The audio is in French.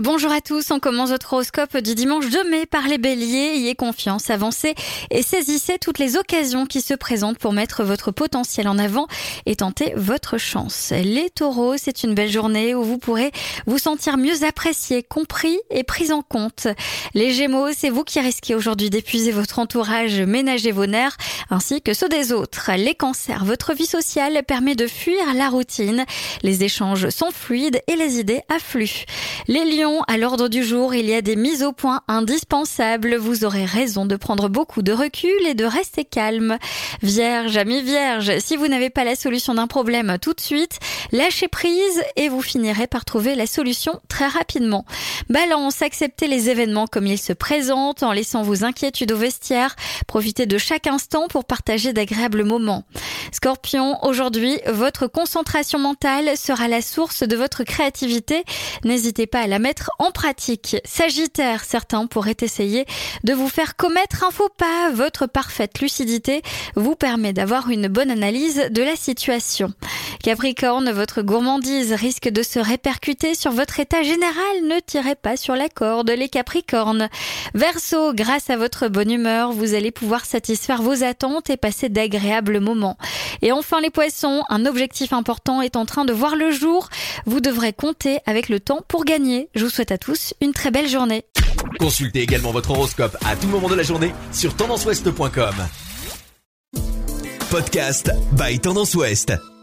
Bonjour à tous, on commence votre horoscope du dimanche 2 mai par les béliers. Ayez confiance, avancez et saisissez toutes les occasions qui se présentent pour mettre votre potentiel en avant et tenter votre chance. Les taureaux, c'est une belle journée où vous pourrez vous sentir mieux apprécié, compris et pris en compte. Les gémeaux, c'est vous qui risquez aujourd'hui d'épuiser votre entourage, ménager vos nerfs ainsi que ceux des autres. Les cancers, votre vie sociale permet de fuir la routine. Les échanges sont fluides et les idées affluent. Les lions, à l'ordre du jour, il y a des mises au point indispensables. Vous aurez raison de prendre beaucoup de recul et de rester calme. Vierge, amis vierge, si vous n'avez pas la solution d'un problème tout de suite, lâchez prise et vous finirez par trouver la solution très rapidement. Balance, acceptez les événements comme ils se présentent en laissant vos inquiétudes au vestiaire. Profitez de chaque instant pour partager d'agréables moments. Scorpion, aujourd'hui, votre concentration mentale sera la source de votre créativité. N'hésitez pas à la mettre en pratique. Sagittaire, certains pourraient essayer de vous faire commettre un faux pas. Votre parfaite lucidité vous permet d'avoir une bonne analyse de la situation. Capricorne, votre gourmandise risque de se répercuter sur votre état général. Ne tirez pas sur la corde, les Capricornes. Verseau, grâce à votre bonne humeur, vous allez pouvoir satisfaire vos attentes et passer d'agréables moments. Et enfin les Poissons, un objectif important est en train de voir le jour. Vous devrez compter avec le temps pour gagner. Je vous souhaite à tous une très belle journée. Consultez également votre horoscope à tout moment de la journée sur tendanceouest.com. Podcast by Tendance Ouest.